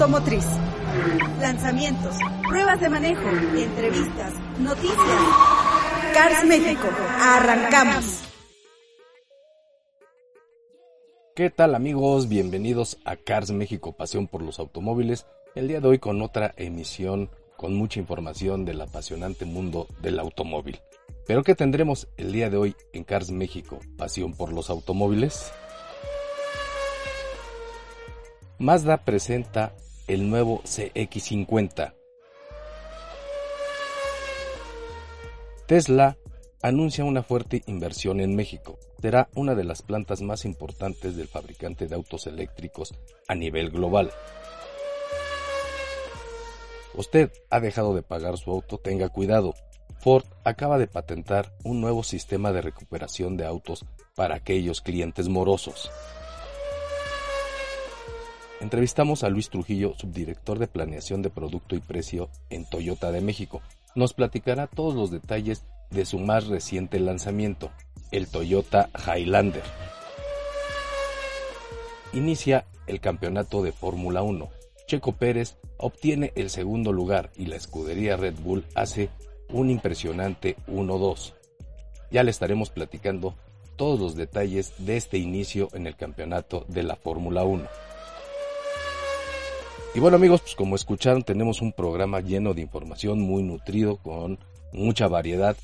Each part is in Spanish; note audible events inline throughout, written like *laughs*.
Automotriz. Lanzamientos, pruebas de manejo, entrevistas, noticias. Cars México, arrancamos. ¿Qué tal amigos? Bienvenidos a Cars México, pasión por los automóviles. El día de hoy con otra emisión con mucha información del apasionante mundo del automóvil. ¿Pero qué tendremos el día de hoy en Cars México, pasión por los automóviles? Mazda presenta el nuevo CX50. Tesla anuncia una fuerte inversión en México. Será una de las plantas más importantes del fabricante de autos eléctricos a nivel global. Usted ha dejado de pagar su auto, tenga cuidado. Ford acaba de patentar un nuevo sistema de recuperación de autos para aquellos clientes morosos. Entrevistamos a Luis Trujillo, subdirector de Planeación de Producto y Precio en Toyota de México. Nos platicará todos los detalles de su más reciente lanzamiento, el Toyota Highlander. Inicia el campeonato de Fórmula 1. Checo Pérez obtiene el segundo lugar y la escudería Red Bull hace un impresionante 1-2. Ya le estaremos platicando todos los detalles de este inicio en el campeonato de la Fórmula 1. Y bueno amigos, pues como escucharon tenemos un programa lleno de información muy nutrido con mucha variedad.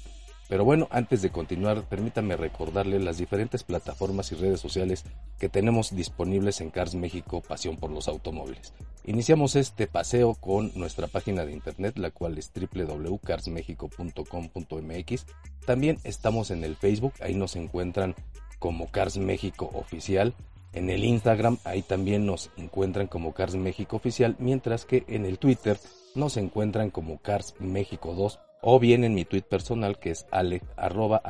Pero bueno, antes de continuar, permítanme recordarle las diferentes plataformas y redes sociales que tenemos disponibles en Cars México Pasión por los Automóviles. Iniciamos este paseo con nuestra página de internet, la cual es www.carsmexico.com.mx. También estamos en el Facebook, ahí nos encuentran como Cars México Oficial. En el Instagram, ahí también nos encuentran como Cars México Oficial, mientras que en el Twitter nos encuentran como Cars México 2 o bien en mi tweet personal que es alex, arroba.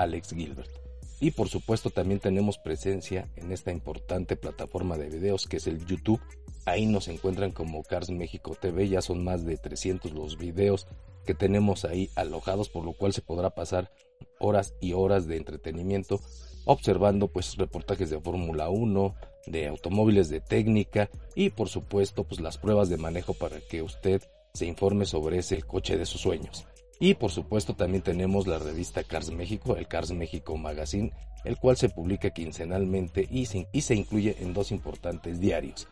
Y por supuesto también tenemos presencia en esta importante plataforma de videos que es el YouTube. Ahí nos encuentran como Cars México TV, ya son más de 300 los videos que tenemos ahí alojados, por lo cual se podrá pasar horas y horas de entretenimiento observando pues reportajes de Fórmula 1, de automóviles de técnica y por supuesto pues las pruebas de manejo para que usted se informe sobre ese coche de sus sueños. Y por supuesto también tenemos la revista Cars México, el Cars México Magazine, el cual se publica quincenalmente y se, y se incluye en dos importantes diarios.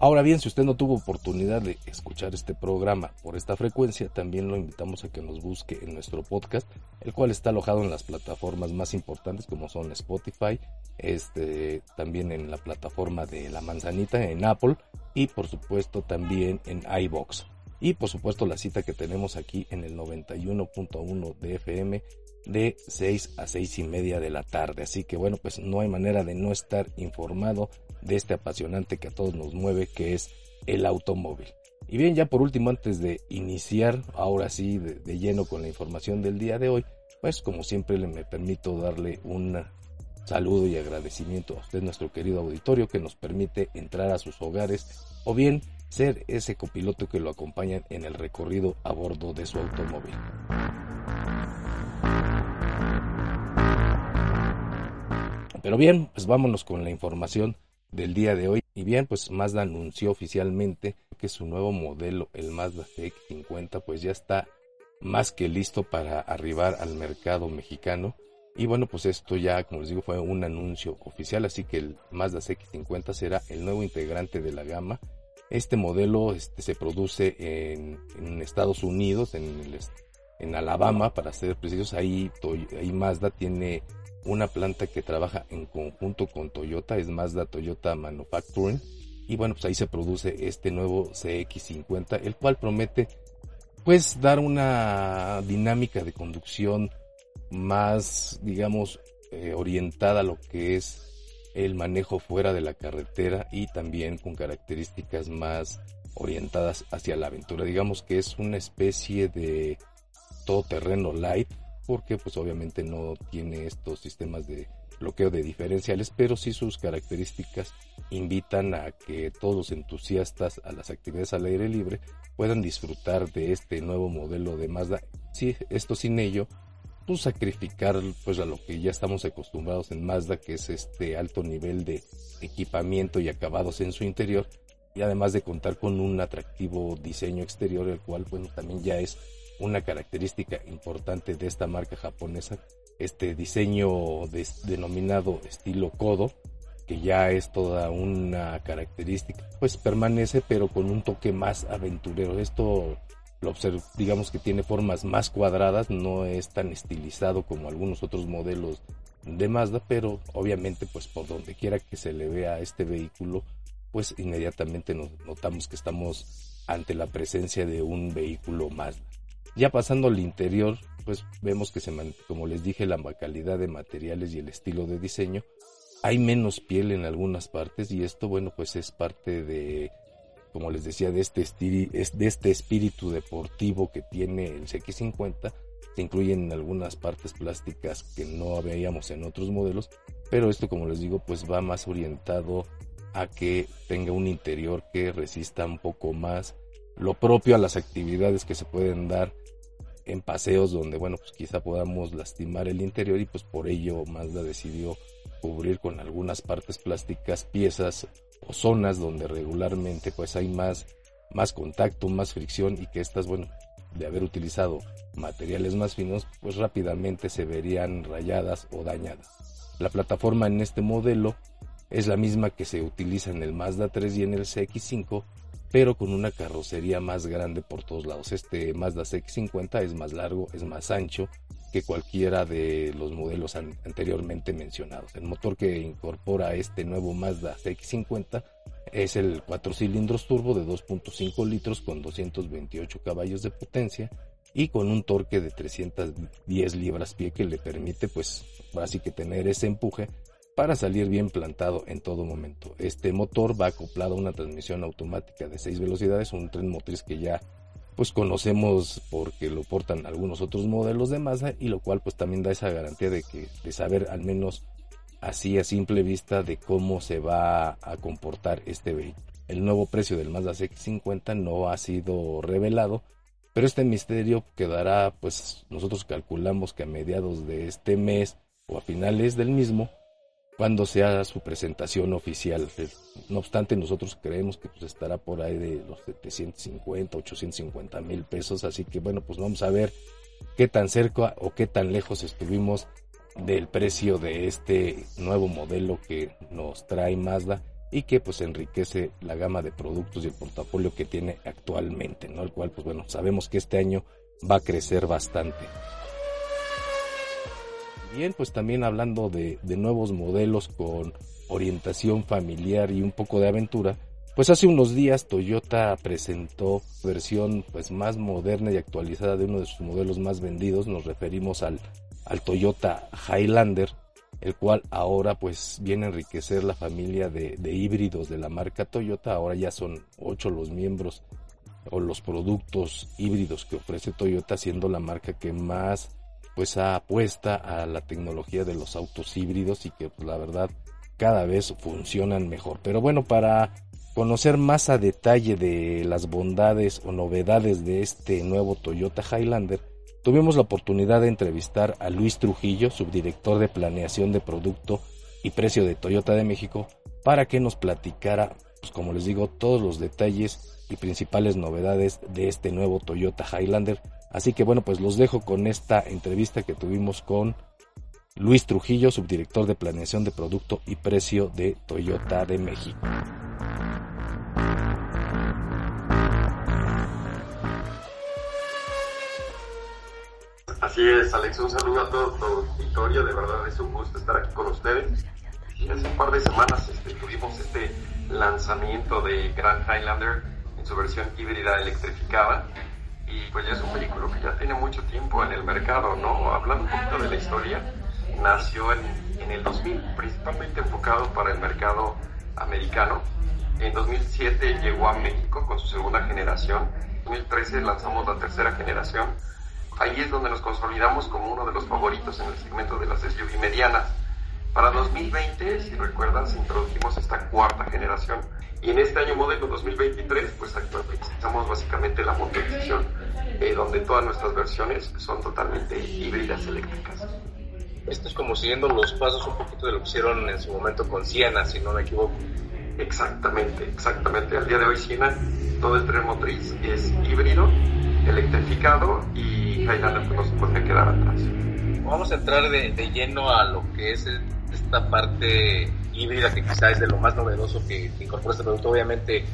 Ahora bien, si usted no tuvo oportunidad de escuchar este programa por esta frecuencia, también lo invitamos a que nos busque en nuestro podcast, el cual está alojado en las plataformas más importantes como son Spotify, este, también en la plataforma de La Manzanita en Apple y por supuesto también en iBox. Y por supuesto la cita que tenemos aquí en el 91.1 de FM de 6 a 6 y media de la tarde. Así que bueno, pues no hay manera de no estar informado de este apasionante que a todos nos mueve, que es el automóvil. Y bien, ya por último, antes de iniciar, ahora sí, de, lleno con la información del día de hoy, pues como siempre le me permito darle un saludo y agradecimiento a usted, nuestro querido auditorio, que nos permite entrar a sus hogares o bien ser ese copiloto que lo acompaña en el recorrido a bordo de su automóvil. Pero bien, pues vámonos con la información del día de hoy. Y bien, pues Mazda anunció oficialmente que su nuevo modelo, el Mazda CX-50, pues ya está más que listo para arribar al mercado mexicano. Y bueno, pues esto ya, como les digo, fue un anuncio oficial, así que el Mazda CX-50 será el nuevo integrante de la gama. Este modelo este, se produce en, Estados Unidos, en, en Alabama, para ser precisos. Ahí, ahí Mazda tiene una planta que trabaja en conjunto con Toyota, es Mazda Toyota Manufacturing. Y bueno, pues ahí se produce este nuevo CX50, el cual promete pues dar una dinámica de conducción más, digamos, eh, orientada a lo que es el manejo fuera de la carretera y también con características más orientadas hacia la aventura. Digamos que es una especie de todoterreno light porque pues obviamente no tiene estos sistemas de bloqueo de diferenciales, pero sí sus características invitan a que todos los entusiastas a las actividades al aire libre puedan disfrutar de este nuevo modelo de Mazda. Sí, esto sin ello, pues sacrificar pues a lo que ya estamos acostumbrados en Mazda, que es este alto nivel de equipamiento y acabados en su interior, y además de contar con un atractivo diseño exterior, el cual bueno también ya es una característica importante de esta marca japonesa, este diseño denominado estilo Kodo, que ya es toda una característica, pues permanece pero con un toque más aventurero. Esto lo observo, digamos que tiene formas más cuadradas, no es tan estilizado como algunos otros modelos de Mazda, pero obviamente pues por donde quiera que se le vea este vehículo, pues inmediatamente nos notamos que estamos ante la presencia de un vehículo Mazda. Ya pasando al interior, pues vemos que se como les dije, la calidad de materiales y el estilo de diseño. Hay menos piel en algunas partes y esto, bueno, pues es parte de, como les decía, de este, de este espíritu deportivo que tiene el CX50. Se incluyen algunas partes plásticas que no veíamos en otros modelos, pero esto, como les digo, pues va más orientado a que tenga un interior que resista un poco más lo propio a las actividades que se pueden dar en paseos donde, bueno, pues quizá podamos lastimar el interior y pues por ello Mazda decidió cubrir con algunas partes plásticas piezas o zonas donde regularmente pues hay más, más contacto, más fricción y que estas, bueno, de haber utilizado materiales más finos, pues rápidamente se verían rayadas o dañadas. La plataforma en este modelo es la misma que se utiliza en el Mazda 3 y en el CX5, pero con una carrocería más grande por todos lados. Este Mazda CX50 es más largo, es más ancho que cualquiera de los modelos anteriormente mencionados. El motor que incorpora este nuevo Mazda CX50 es el 4 cilindros turbo de 2.5 litros con 228 caballos de potencia y con un torque de 310 libras pie que le permite pues así que tener ese empuje para salir bien plantado en todo momento. Este motor va acoplado a una transmisión automática de 6 velocidades, un tren motriz que ya pues conocemos porque lo portan algunos otros modelos de Mazda y lo cual pues también da esa garantía de que de saber al menos así a simple vista de cómo se va a comportar este vehículo. El nuevo precio del Mazda CX-50 no ha sido revelado, pero este misterio quedará pues nosotros calculamos que a mediados de este mes o a finales del mismo cuando sea su presentación oficial. No obstante, nosotros creemos que pues, estará por ahí de los 750, 850 mil pesos, así que bueno, pues vamos a ver qué tan cerca o qué tan lejos estuvimos del precio de este nuevo modelo que nos trae Mazda y que pues enriquece la gama de productos y el portafolio que tiene actualmente, ¿no? El cual pues bueno, sabemos que este año va a crecer bastante. Bien, pues también hablando de, nuevos modelos con orientación familiar y un poco de aventura, pues hace unos días Toyota presentó versión pues más moderna y actualizada de uno de sus modelos más vendidos. Nos referimos al, al Toyota Highlander, el cual ahora pues viene a enriquecer la familia de, de, híbridos de la marca Toyota. Ahora ya son ocho los miembros o los productos híbridos que ofrece Toyota, siendo la marca que más pues apuesta a la tecnología de los autos híbridos y que pues, la verdad cada vez funcionan mejor. Pero bueno, para conocer más a detalle de las bondades o novedades de este nuevo Toyota Highlander, tuvimos la oportunidad de entrevistar a Luis Trujillo, subdirector de planeación de producto y precio de Toyota de México, para que nos platicara, pues como les digo, todos los detalles y principales novedades de este nuevo Toyota Highlander Así que bueno, pues los dejo con esta entrevista que tuvimos con Luis Trujillo, subdirector de planeación de producto y precio de Toyota de México. Así es, Alex, un saludo a todo tu de verdad es un gusto estar aquí con ustedes. Hace un par de semanas este, tuvimos este lanzamiento de Grand Highlander en su versión híbrida electrificada y pues ya es un vehículo que ya tiene mucho tiempo en el mercado, ¿no? Hablando un poquito de la historia, nació en, en el 2000, principalmente enfocado para el mercado americano. En 2007 llegó a México con su segunda generación. En 2013 lanzamos la tercera generación. Ahí es donde nos consolidamos como uno de los favoritos en el segmento de las SUV medianas. Para 2020, si recuerdas, introdujimos esta cuarta generación. Y en este año modelo 2023, pues actualizamos básicamente la motorización, eh, donde todas nuestras versiones son totalmente híbridas eléctricas. Esto es como siguiendo los pasos un poquito de lo que hicieron en su momento con Siena, si no me equivoco. Exactamente, exactamente. Al día de hoy Siena, todo el tren motriz es híbrido, electrificado y Highlander pues, no se puede quedar atrás. Vamos a entrar de, de lleno a lo que es esta parte híbrida que quizá es de lo más novedoso que, que incorpora este producto. Obviamente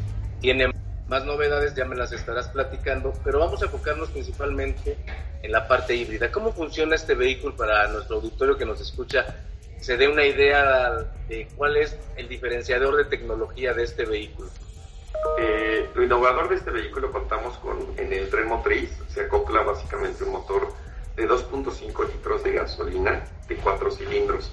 tiene más novedades, ya me las estarás platicando, pero vamos a enfocarnos principalmente en la parte híbrida. ¿Cómo funciona este vehículo para nuestro auditorio que nos escucha? Se dé una idea de cuál es el diferenciador de tecnología de este vehículo. Eh, lo innovador de este vehículo contamos con en el tren motriz, se acopla básicamente un motor de 2.5 litros de gasolina de 4 cilindros.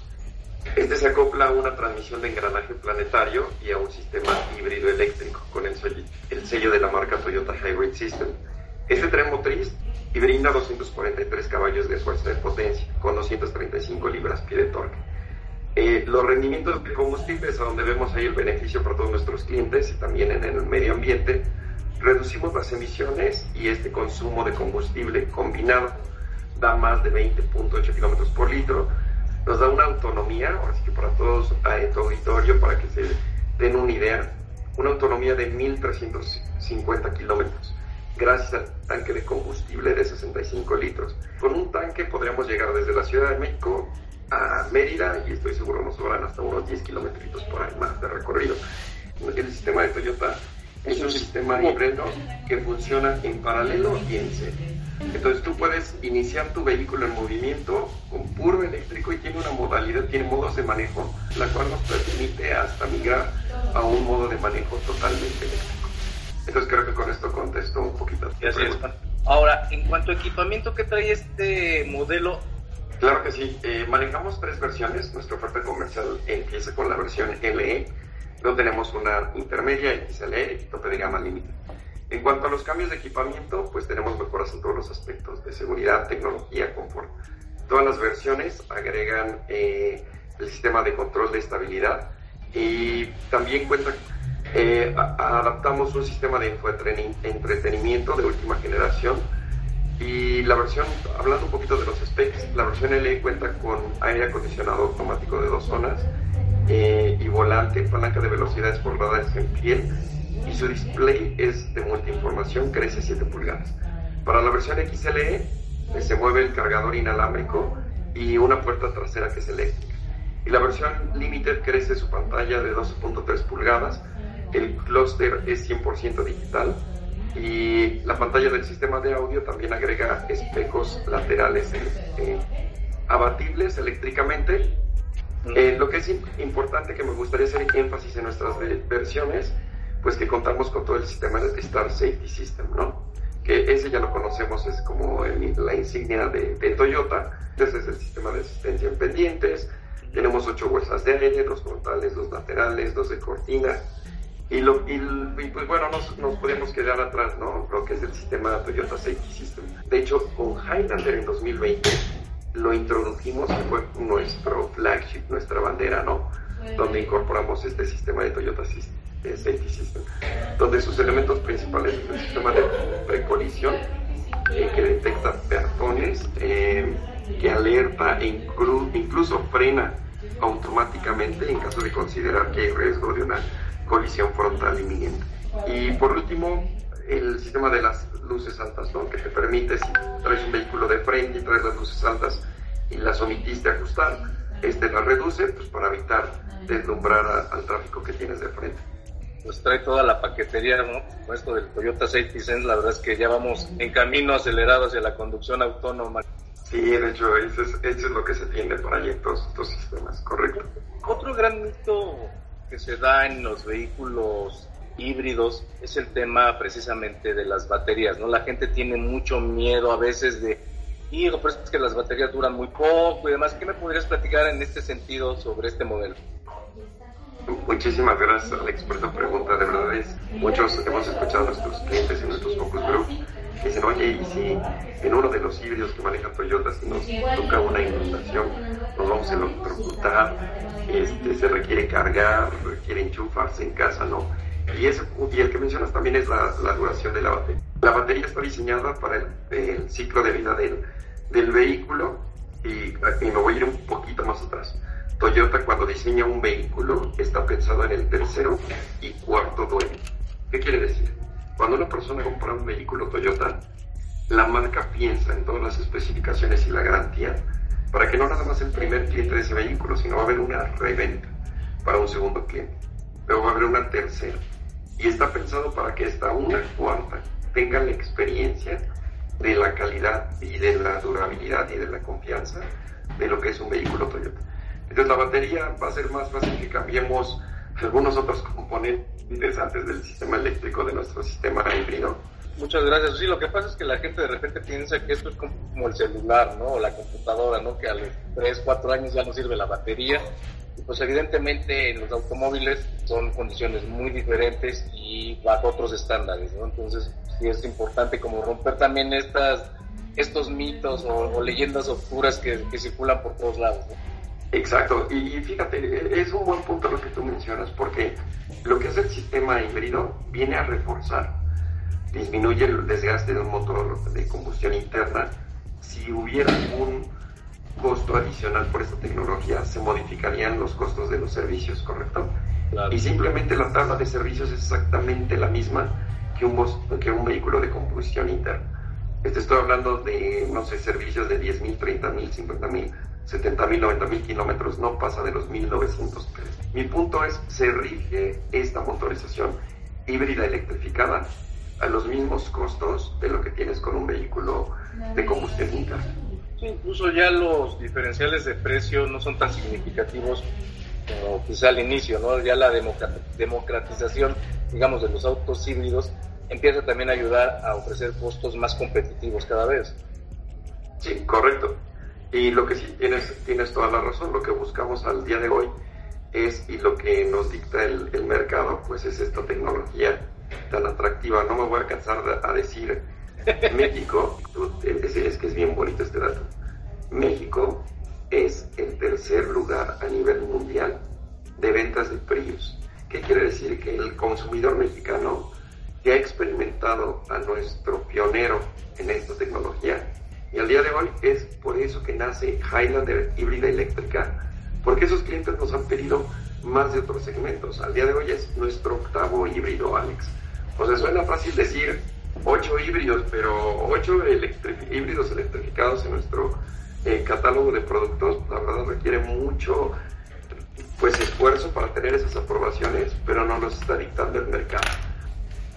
Este se acopla a una transmisión de engranaje planetario y a un sistema híbrido eléctrico con el sello, el sello de la marca Toyota Hybrid System. Este tren motriz y brinda 243 caballos de fuerza de potencia con 235 libras-pie de torque. Eh, los rendimientos de combustible es a donde vemos ahí el beneficio para todos nuestros clientes y también en el medio ambiente. Reducimos las emisiones y este consumo de combustible combinado da más de 20.8 kilómetros por litro. Nos da una autonomía, ahora sí que para todos a tu auditorio, para que se den una idea, una autonomía de 1.350 kilómetros gracias al tanque de combustible de 65 litros. Con un tanque podríamos llegar desde la Ciudad de México a Mérida y estoy seguro nos sobran hasta unos 10 kilómetros por ahí más de recorrido. El sistema de Toyota es un sistema híbrido que funciona en paralelo y en serie. Entonces tú puedes iniciar tu vehículo en movimiento con puro eléctrico y tiene una modalidad, tiene modos de manejo, la cual nos permite hasta migrar a un modo de manejo totalmente eléctrico. Entonces creo que con esto contesto un poquito. Es. Ahora, en cuanto a equipamiento, ¿qué trae este modelo? Claro que sí. Eh, manejamos tres versiones. Nuestra oferta comercial empieza con la versión LE. Luego tenemos una intermedia XLE y tope de gama límite. En cuanto a los cambios de equipamiento, pues tenemos mejoras en todos los aspectos de seguridad, tecnología, confort. Todas las versiones agregan eh, el sistema de control de estabilidad y también cuenta eh, adaptamos un sistema de entretenimiento de última generación y la versión, hablando un poquito de los specs, la versión LE cuenta con aire acondicionado automático de dos zonas eh, y volante, palanca de velocidades por radares en piel y su display es de multiinformación, crece 7 pulgadas. Para la versión XLE eh, se mueve el cargador inalámbrico y una puerta trasera que es eléctrica. Y la versión Limited crece su pantalla de 12.3 pulgadas el clúster es 100% digital y la pantalla del sistema de audio también agrega espejos laterales eh, abatibles eléctricamente. Eh, lo que es importante que me gustaría hacer énfasis en nuestras versiones, pues que contamos con todo el sistema de Star Safety System, ¿no? Que ese ya lo conocemos, es como la insignia de, de Toyota. Entonces es el sistema de asistencia en pendientes. Tenemos ocho bolsas de aire, dos frontales, dos laterales, dos de cortina y, lo, y, pues bueno, nos, nos, podemos quedar atrás, ¿no? Lo que es el sistema Toyota Safety System. De hecho, con Highlander en 2020 lo introdujimos y fue nuestro flagship, nuestra bandera, ¿no? Donde incorporamos este sistema de Toyota Safety System, donde sus elementos principales es el sistema de precolisión eh, que detecta peatones, eh, que alerta e incluso frena automáticamente en caso de considerar que hay riesgo de una colisión frontal inminente. Y por último, el sistema de las luces altas, ¿no? que te permite, si traes un vehículo de frente y traes las luces altas y las omitiste ajustar, este las reduce pues, para evitar deslumbrar al tráfico que tienes de frente. Pues trae toda la paquetería, ¿no? Con esto del Toyota Safety Sense, la verdad es que ya vamos en camino acelerado hacia la conducción autónoma. Sí, de hecho, eso es, eso es lo que se tiene para estos, estos sistemas, correcto. Otro gran mito que se da en los vehículos híbridos es el tema precisamente de las baterías, ¿no? La gente tiene mucho miedo a veces de, hijo, pero es que las baterías duran muy poco y demás. ¿Qué me podrías platicar en este sentido sobre este modelo? Muchísimas gracias, Alex, por esta pregunta. De verdad es, muchos hemos escuchado a nuestros clientes en nuestros focus group que dicen, oye, y si en uno de los híbridos que maneja Toyota si nos toca una inundación, nos vamos a electrocutar, este, se requiere cargar, requiere enchufarse en casa, ¿no? Y, eso, y el que mencionas también es la, la duración de la batería. La batería está diseñada para el, ciclo de vida del, del vehículo y, y me voy a ir un poquito más atrás. Toyota cuando diseña un vehículo está pensado en el tercero y cuarto dueño. ¿Qué quiere decir? Cuando una persona compra un vehículo Toyota, la marca piensa en todas las especificaciones y la garantía para que no nada más el primer cliente de ese vehículo, sino va a haber una reventa para un segundo cliente. Luego va a haber una tercera. Y está pensado para que esta una cuarta tenga la experiencia de la calidad y de la durabilidad y de la confianza de lo que es un vehículo Toyota. Entonces la batería va a ser más fácil que cambiemos algunos otros componentes interesantes del sistema eléctrico de nuestro sistema híbrido. Muchas gracias. Sí, lo que pasa es que la gente de repente piensa que esto es como el celular, ¿no? O la computadora, ¿no? Que a los 3, 4 años ya no sirve la batería. Y pues evidentemente en los automóviles son condiciones muy diferentes y bajo otros estándares, ¿no? Entonces sí es importante como romper también estas, estos mitos o, o leyendas oscuras que, que, circulan por todos lados, ¿no? Exacto, y, fíjate, es un buen punto lo que tú mencionas, porque lo que hace el sistema híbrido viene a reforzar, disminuye el desgaste de un motor de combustión interna. Si hubiera un costo adicional por esta tecnología, se modificarían los costos de los servicios, ¿correcto? Claro. Y simplemente la tabla de servicios es exactamente la misma que un, que un vehículo de combustión interna. Este estoy hablando de, no sé, servicios de 10 mil, 30 mil, 50 mil 70 mil, 90 mil kilómetros, no pasa de los 1900 pesos. Mi punto es, se rige esta motorización híbrida electrificada a los mismos costos de lo que tienes con un vehículo de combustión interna. Sí, incluso ya los diferenciales de precio no son tan significativos como quizá al inicio, ¿no? Ya la democratización, digamos, de los autos híbridos empieza también a ayudar a ofrecer costos más competitivos cada vez. Sí, correcto. Y lo que sí tienes, tienes toda la razón, lo que buscamos al día de hoy es, y lo que nos dicta el, mercado, pues es esta tecnología tan atractiva. No me voy a cansar de, a decir *laughs* México, es, es que es bien bonito este dato. México es el tercer lugar a nivel mundial de ventas de Prius. ¿Qué quiere decir? Que el consumidor mexicano que ha experimentado a nuestro pionero en esta tecnología y al día de hoy es por eso que nace Highlander híbrida eléctrica, porque esos clientes nos han pedido más de otros segmentos. Al día de hoy es nuestro octavo híbrido, Alex. O sea, suena fácil decir ocho híbridos, pero ocho híbridos electrificados en nuestro eh, catálogo de productos, la verdad requiere mucho pues esfuerzo para tener esas aprobaciones, pero no nos está dictando el mercado.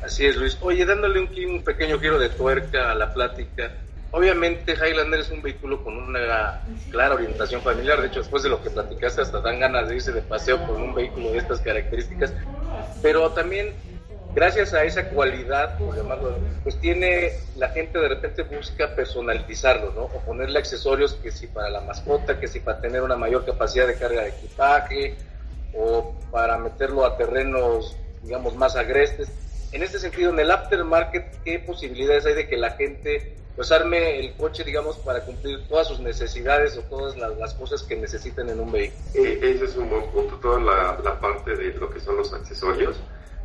Así es, Luis. Oye, dándole un, pequeño giro de tuerca a la plática, Obviamente Highlander es un vehículo con una clara orientación familiar, de hecho después de lo que platicaste hasta dan ganas de irse de paseo con un vehículo de estas características, pero también gracias a esa cualidad, por llamarlo, pues tiene, la gente de repente busca personalizarlo, ¿no? O ponerle accesorios que si para la mascota, que si para tener una mayor capacidad de carga de equipaje, o para meterlo a terrenos, digamos, más agrestes. En este sentido, en el aftermarket, ¿qué posibilidades hay de que la gente pues arme el coche, digamos, para cumplir todas sus necesidades o todas las, las cosas que necesiten en un vehículo. Eh, ese es un buen punto, toda la, la, parte de lo que son los accesorios.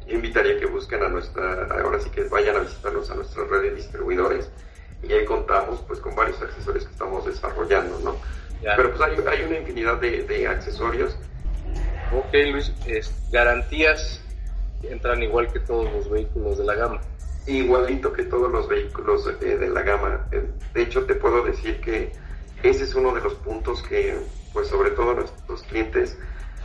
Yo invitaría que busquen a nuestra, ahora sí que vayan a visitarnos a nuestra red de distribuidores y ahí contamos pues con varios accesorios que estamos desarrollando, ¿no? Ya. Pero pues hay, hay, una infinidad de, de accesorios. Ok, Luis, es, garantías entran igual que todos los vehículos de la gama igualito que todos los vehículos eh, de la gama. Eh, de hecho, te puedo decir que ese es uno de los puntos que, pues sobre todo nuestros clientes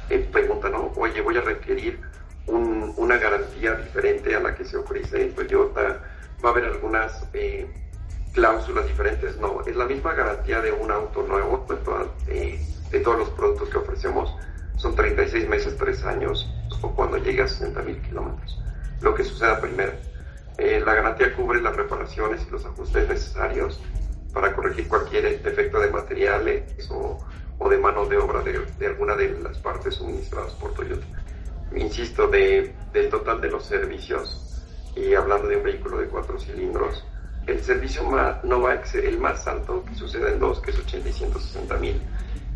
eh, preguntan, ¿no? Oye, voy a requerir un, una garantía diferente a la que se ofrece en Toyota. Va a haber algunas cláusulas diferentes, no, es la misma garantía de un auto nuevo de, de todos los productos que ofrecemos, son 36 meses, 3 años cuando llega a 60 mil kilómetros. Lo que suceda primero. Eh, la garantía cubre las reparaciones y los ajustes necesarios para corregir cualquier defecto de materiales o, de mano de obra de, alguna de las partes suministradas por Toyota. Insisto, de, del total de los servicios, y hablando de un vehículo de cuatro cilindros, el servicio más, no va a exceder, el más alto que sucede en dos, que es 80 y 160 mil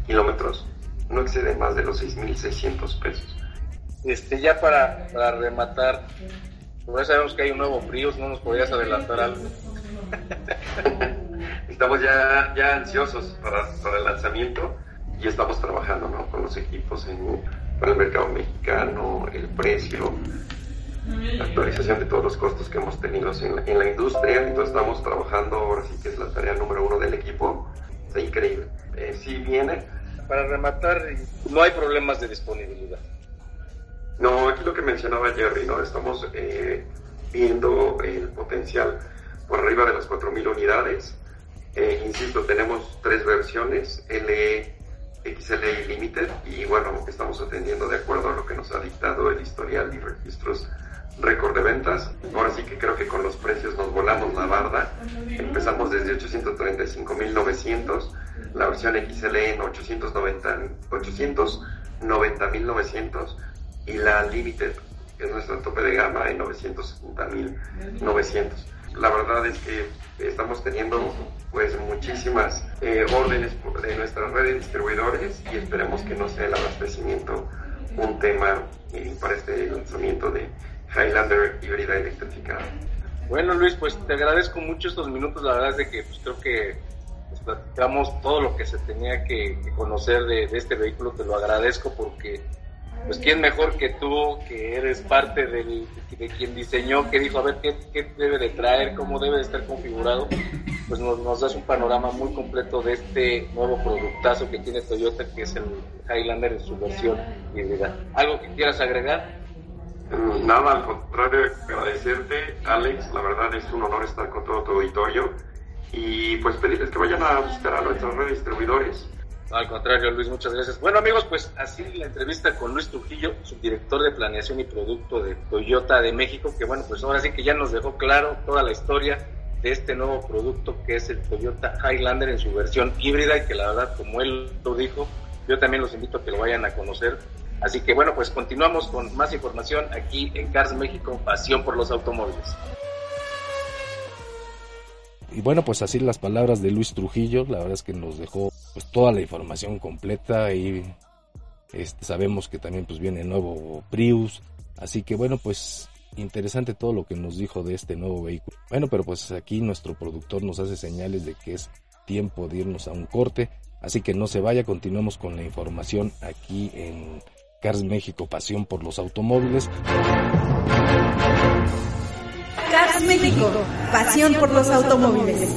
kilómetros, no excede más de los 6.600 pesos. Este, ya para, para rematar, pues ya sabemos que hay un nuevo Prius, ¿no nos podrías adelantar algo? *laughs* estamos ya, ya ansiosos para, para, el lanzamiento y estamos trabajando ¿no? con los equipos en, para el mercado mexicano, el precio, la actualización de todos los costos que hemos tenido en, en la industria. Entonces estamos trabajando, ahora sí que es la tarea número uno del equipo. Está increíble. Eh, sí viene. Para rematar, no hay problemas de disponibilidad. No, aquí lo que mencionaba Jerry, ¿no? Estamos eh, viendo el potencial por arriba de las 4.000 unidades. Eh, insisto, tenemos tres versiones, LE, XLE y Limited, y bueno, estamos atendiendo de acuerdo a lo que nos ha dictado el historial y registros récord de ventas. Ahora sí que creo que con los precios nos volamos la barda. Empezamos desde 835.900, la versión XLE en 890.900 y la Limited, que es nuestra tope de gama, en 970.900. La verdad es que estamos teniendo pues muchísimas eh, órdenes de nuestras redes de distribuidores y esperemos que no sea el abastecimiento un tema eh, para este lanzamiento de Highlander híbrida electrificada. Bueno Luis, pues te agradezco mucho estos minutos, la verdad es de que pues, creo que pues, platicamos todo lo que se tenía que, que conocer de, de, este vehículo, te lo agradezco porque pues quién mejor que tú, que eres parte del, de quien diseñó, que dijo, a ver, ¿qué, debe de traer, cómo debe de estar configurado, pues nos, nos, das un panorama muy completo de este nuevo productazo que tiene Toyota, que es el Highlander en su versión. ¿Algo que quieras agregar? Nada, al contrario, agradecerte, Alex, la verdad es un honor estar con todo tu auditorio. Y pues pedirles que vayan a visitar a nuestras redes distribuidores al contrario, Luis, muchas gracias. Bueno, amigos, pues así la entrevista con Luis Trujillo, subdirector de planeación y producto de Toyota de México, que bueno, pues ahora sí que ya nos dejó claro toda la historia de este nuevo producto que es el Toyota Highlander en su versión híbrida y que la verdad, como él lo dijo, yo también los invito a que lo vayan a conocer. Así que bueno, pues continuamos con más información aquí en Cars México, pasión por los automóviles. Y bueno, pues así las palabras de Luis Trujillo, la verdad es que nos dejó pues toda la información completa y este, sabemos que también pues viene nuevo Prius, así que bueno, pues interesante todo lo que nos dijo de este nuevo vehículo. Bueno, pero pues aquí nuestro productor nos hace señales de que es tiempo de irnos a un corte, así que no se vaya, continuamos con la información aquí en Cars México, pasión por los automóviles. Cars México, pasión por los automóviles.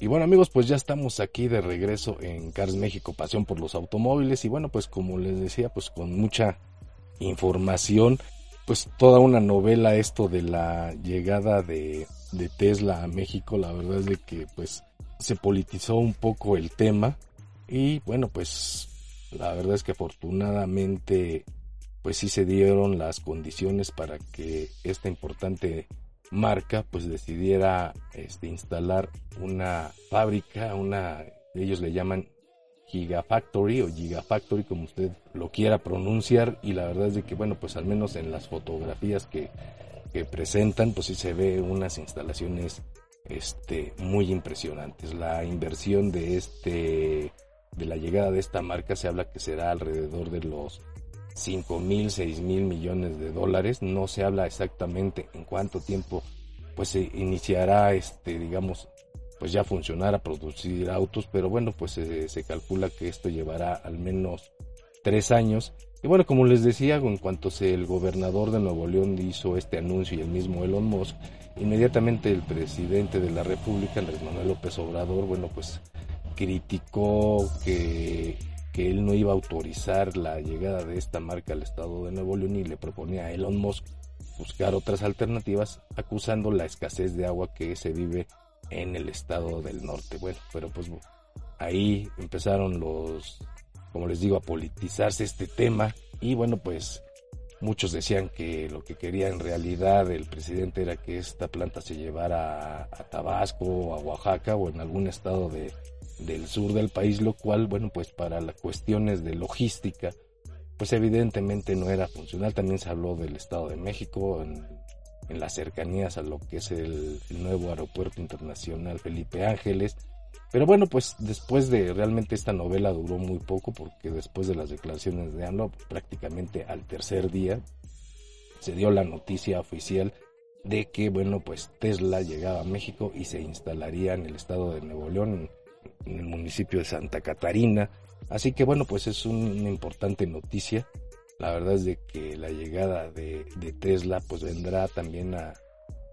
Y bueno amigos, pues ya estamos aquí de regreso en Cars México, pasión por los automóviles. Y bueno, pues como les decía, pues con mucha información, pues toda una novela esto de la llegada de, de Tesla a México. La verdad es de que pues se politizó un poco el tema. Y bueno, pues la verdad es que afortunadamente pues sí se dieron las condiciones para que esta importante marca pues decidiera este, instalar una fábrica, una, ellos le llaman Gigafactory o Gigafactory como usted lo quiera pronunciar y la verdad es de que bueno pues al menos en las fotografías que, que presentan pues sí se ve unas instalaciones este muy impresionantes. La inversión de este de la llegada de esta marca se habla que será alrededor de los 5 mil, 6 mil millones de dólares. No se habla exactamente en cuánto tiempo pues se iniciará este, digamos, pues ya funcionar a producir autos, pero bueno, pues se, calcula que esto llevará al menos tres años. Y bueno, como les decía, en cuanto se, el gobernador de Nuevo León hizo este anuncio y el mismo Elon Musk, inmediatamente el presidente de la República, Andrés Manuel López Obrador, bueno, pues criticó que que él no iba a autorizar la llegada de esta marca al estado de Nuevo León y le proponía a Elon Musk buscar otras alternativas, acusando la escasez de agua que se vive en el estado del norte. Bueno, pero pues ahí empezaron los, como les digo, a politizarse este tema y bueno, pues muchos decían que lo que quería en realidad el presidente era que esta planta se llevara a, Tabasco o a Oaxaca o en algún estado de, del sur del país, lo cual, bueno, pues para las cuestiones de logística, pues evidentemente no era funcional. También se habló del Estado de México, en, las cercanías a lo que es el, nuevo aeropuerto internacional Felipe Ángeles. Pero bueno, pues después de realmente esta novela duró muy poco porque después de las declaraciones de AMLO, prácticamente al tercer día, se dio la noticia oficial de que, bueno, pues Tesla llegaba a México y se instalaría en el estado de Nuevo León, en el municipio de Santa Catarina, Así que bueno, pues es una importante noticia. La verdad es de que la llegada de, Tesla pues vendrá también a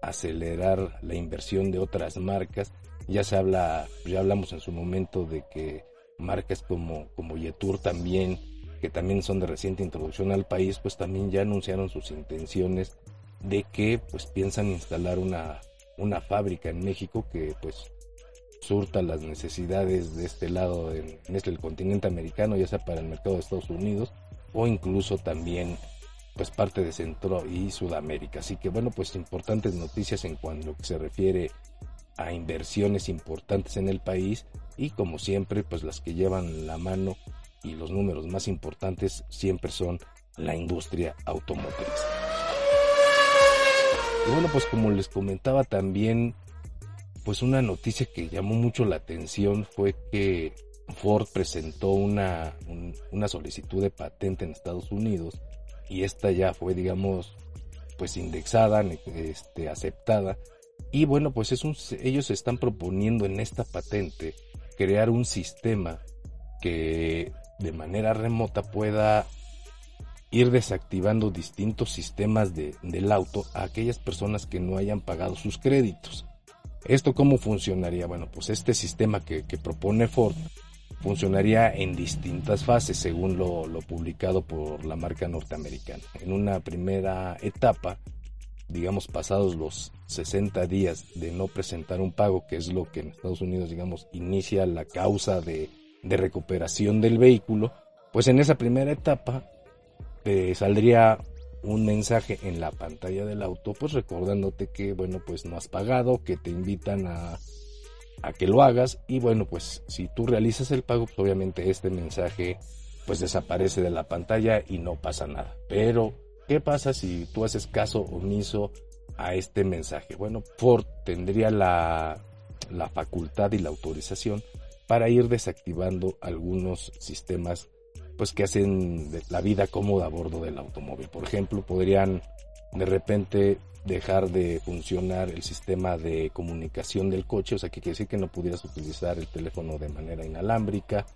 acelerar la inversión de otras marcas. Ya se habla, ya hablamos en su momento de que marcas como, como Yetur también, que también son de reciente introducción al país, pues también ya anunciaron sus intenciones de que pues piensan instalar una, una fábrica en México que pues surta las necesidades de este lado en, este, el continente americano, ya sea para el mercado de Estados Unidos o incluso también pues parte de Centro y Sudamérica. Así que bueno, pues importantes noticias en cuanto se refiere a inversiones importantes en el país y como siempre pues las que llevan la mano y los números más importantes siempre son la industria automotriz. Y bueno, pues como les comentaba también pues una noticia que llamó mucho la atención fue que Ford presentó una, una solicitud de patente en Estados Unidos y esta ya fue, digamos, pues indexada, este, aceptada. Y bueno, pues es un, ellos están proponiendo en esta patente crear un sistema que de manera remota pueda ir desactivando distintos sistemas de, del auto a aquellas personas que no hayan pagado sus créditos. ¿Esto cómo funcionaría? Bueno, pues este sistema que, propone Ford funcionaría en distintas fases según lo, publicado por la marca norteamericana. En una primera etapa, digamos pasados los 60 días de no presentar un pago, que es lo que en Estados Unidos, digamos, inicia la causa de, de recuperación del vehículo, pues en esa primera etapa te saldría un mensaje en la pantalla del auto, pues recordándote que, bueno, pues no has pagado, que te invitan a, a que lo hagas y bueno, pues si tú realizas el pago, pues obviamente este mensaje pues desaparece de la pantalla y no pasa nada. Pero, ¿qué pasa si tú haces caso omiso a este mensaje? Bueno, Ford tendría la, la facultad y la autorización para ir desactivando algunos sistemas pues que hacen la vida cómoda a bordo del automóvil. Por ejemplo, podrían de repente dejar de funcionar el sistema de comunicación del coche, o sea, que quiere decir que no pudieras utilizar el teléfono de manera inalámbrica,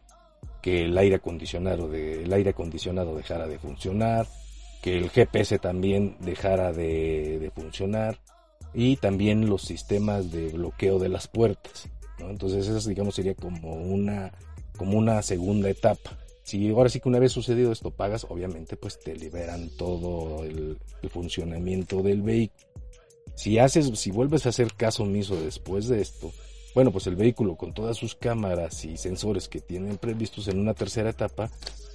que el aire acondicionado el aire acondicionado dejara de funcionar, que el GPS también dejara de, funcionar y también los sistemas de bloqueo de las puertas. Entonces eso digamos sería como una como una segunda etapa si ahora sí que una vez sucedido esto pagas, obviamente pues te liberan todo el, funcionamiento del vehículo. Si haces, si vuelves a hacer caso omiso después de esto, bueno, pues el vehículo con todas sus cámaras y sensores que tienen previstos en una tercera etapa,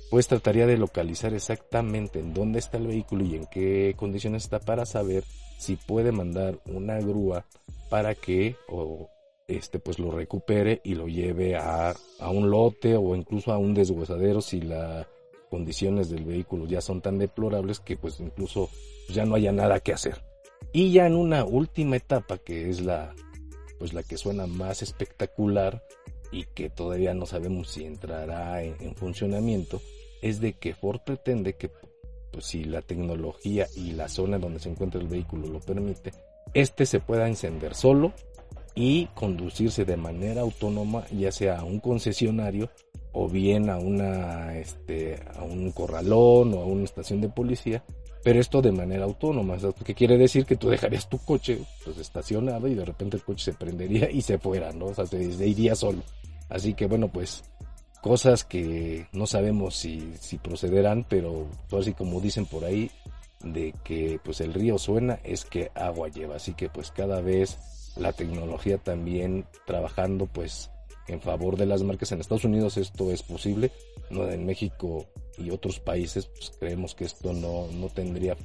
pues trataría de localizar exactamente en dónde está el vehículo y en qué condiciones está para saber si puede mandar una grúa para que o este pues lo recupere y lo lleve a, a un lote o incluso a un deshuesadero si las condiciones del vehículo ya son tan deplorables que pues incluso ya no haya nada que hacer. Y ya en una última etapa que es la pues la que suena más espectacular y que todavía no sabemos si entrará en, en funcionamiento es de que Ford pretende que pues si la tecnología y la zona donde se encuentra el vehículo lo permite, este se pueda encender solo y conducirse de manera autónoma, ya sea a un concesionario o bien a una este a un corralón o a una estación de policía, pero esto de manera autónoma, que quiere decir que tú dejarías tu coche pues estacionado y de repente el coche se prendería y se fuera, ¿no? O sea, te iría solo. Así que bueno, pues cosas que no sabemos si, si procederán, pero así como dicen por ahí, de que pues el río suena es que agua lleva, así que pues cada vez la tecnología también trabajando pues en favor de las marcas. En Estados Unidos esto es posible, no en México y otros países pues creemos que esto no, no tendría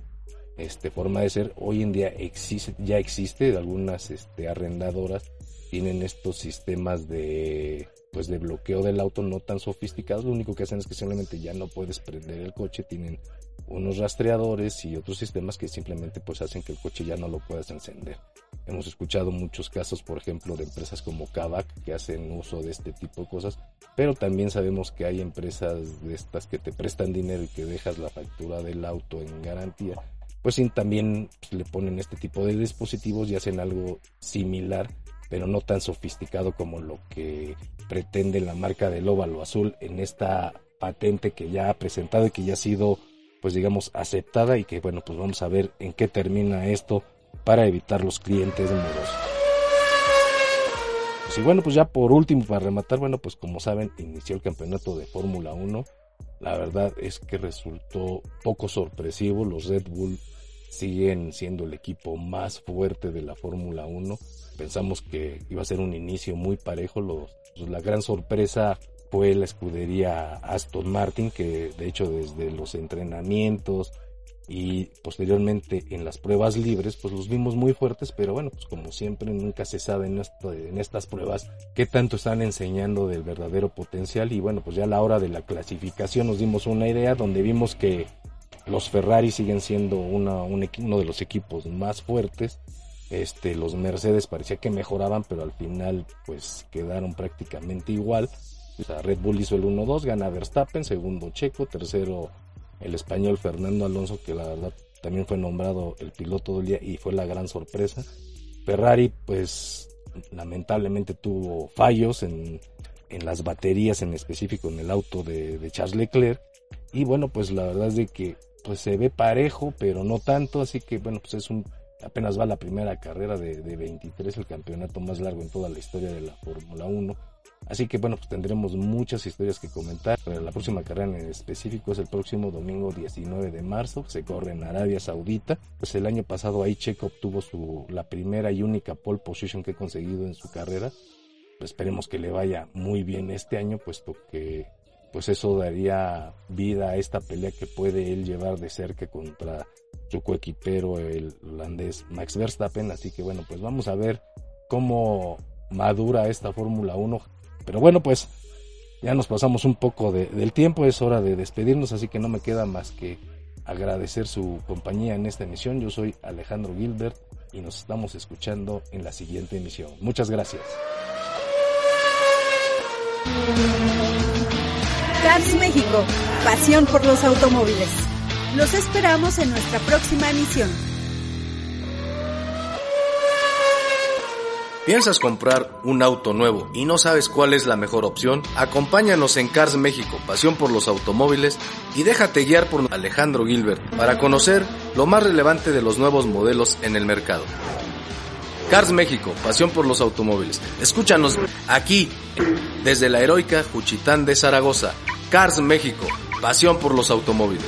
este forma de ser. Hoy en día existe ya existe algunas este, arrendadoras tienen estos sistemas de pues de bloqueo del auto no tan sofisticados. Lo único que hacen es que simplemente ya no puedes prender el coche tienen unos rastreadores y otros sistemas que simplemente pues hacen que el coche ya no lo puedas encender. Hemos escuchado muchos casos por ejemplo de empresas como Kavak que hacen uso de este tipo de cosas pero también sabemos que hay empresas de estas que te prestan dinero y que dejas la factura del auto en garantía pues también pues, le ponen este tipo de dispositivos y hacen algo similar, pero no tan sofisticado como lo que pretende la marca del óvalo azul en esta patente que ya ha presentado y que ya ha sido, pues digamos, aceptada y que bueno, pues vamos a ver en qué termina esto para evitar los clientes morosos. Pues y bueno, pues ya por último, para rematar, bueno, pues como saben, inició el campeonato de Fórmula 1 la verdad es que resultó poco sorpresivo. Los Red Bull siguen siendo el equipo más fuerte de la Fórmula 1. Pensamos que iba a ser un inicio muy parejo. Pues, la gran sorpresa fue la escudería Aston Martin, que de hecho desde los entrenamientos, y posteriormente en las pruebas libres pues los vimos muy fuertes pero bueno pues como siempre nunca se sabe en, en estas pruebas qué tanto están enseñando del verdadero potencial. Y bueno pues ya a la hora de la clasificación nos dimos una idea donde vimos que los Ferrari siguen siendo una, un uno de los equipos más fuertes. Este los Mercedes parecía que mejoraban pero al final pues quedaron prácticamente igual Red Bull hizo el 1-2 gana Verstappen segundo Checo tercero el español Fernando Alonso, que la verdad también fue nombrado el piloto del día y fue la gran sorpresa. Ferrari, pues lamentablemente tuvo fallos en, las baterías, en específico en el auto de, Charles Leclerc. Y bueno, pues la verdad es de que pues se ve parejo, pero no tanto, así que bueno, pues es un apenas va la primera carrera de, de 23, el campeonato más largo en toda la historia de la Fórmula 1. Así que bueno, pues tendremos muchas historias que comentar. La próxima carrera en específico es el próximo domingo 19 de marzo. Se corre en Arabia Saudita. Pues el año pasado ahí Checo obtuvo su, la primera y única pole position que ha conseguido en su carrera. Pues esperemos que le vaya muy bien este año, puesto que pues eso daría vida a esta pelea que puede él llevar de cerca contra su coequipero, el holandés Max Verstappen. Así que bueno, pues vamos a ver cómo madura esta Fórmula 1 pero bueno, pues ya nos pasamos un poco del tiempo, es hora de despedirnos, así que no me queda más que agradecer su compañía en esta emisión. Yo soy Alejandro Gilbert y nos estamos escuchando en la siguiente emisión. Muchas gracias. Cars México, pasión por los automóviles. Los esperamos en nuestra próxima emisión. ¿Piensas comprar un auto nuevo y no sabes cuál es la mejor opción? Acompáñanos en Cars México, pasión por los automóviles, y déjate guiar por Alejandro Gilbert para conocer lo más relevante de los nuevos modelos en el mercado. Cars México, pasión por los automóviles. Escúchanos aquí, desde la heroica Juchitán de Zaragoza. Cars México, pasión por los automóviles.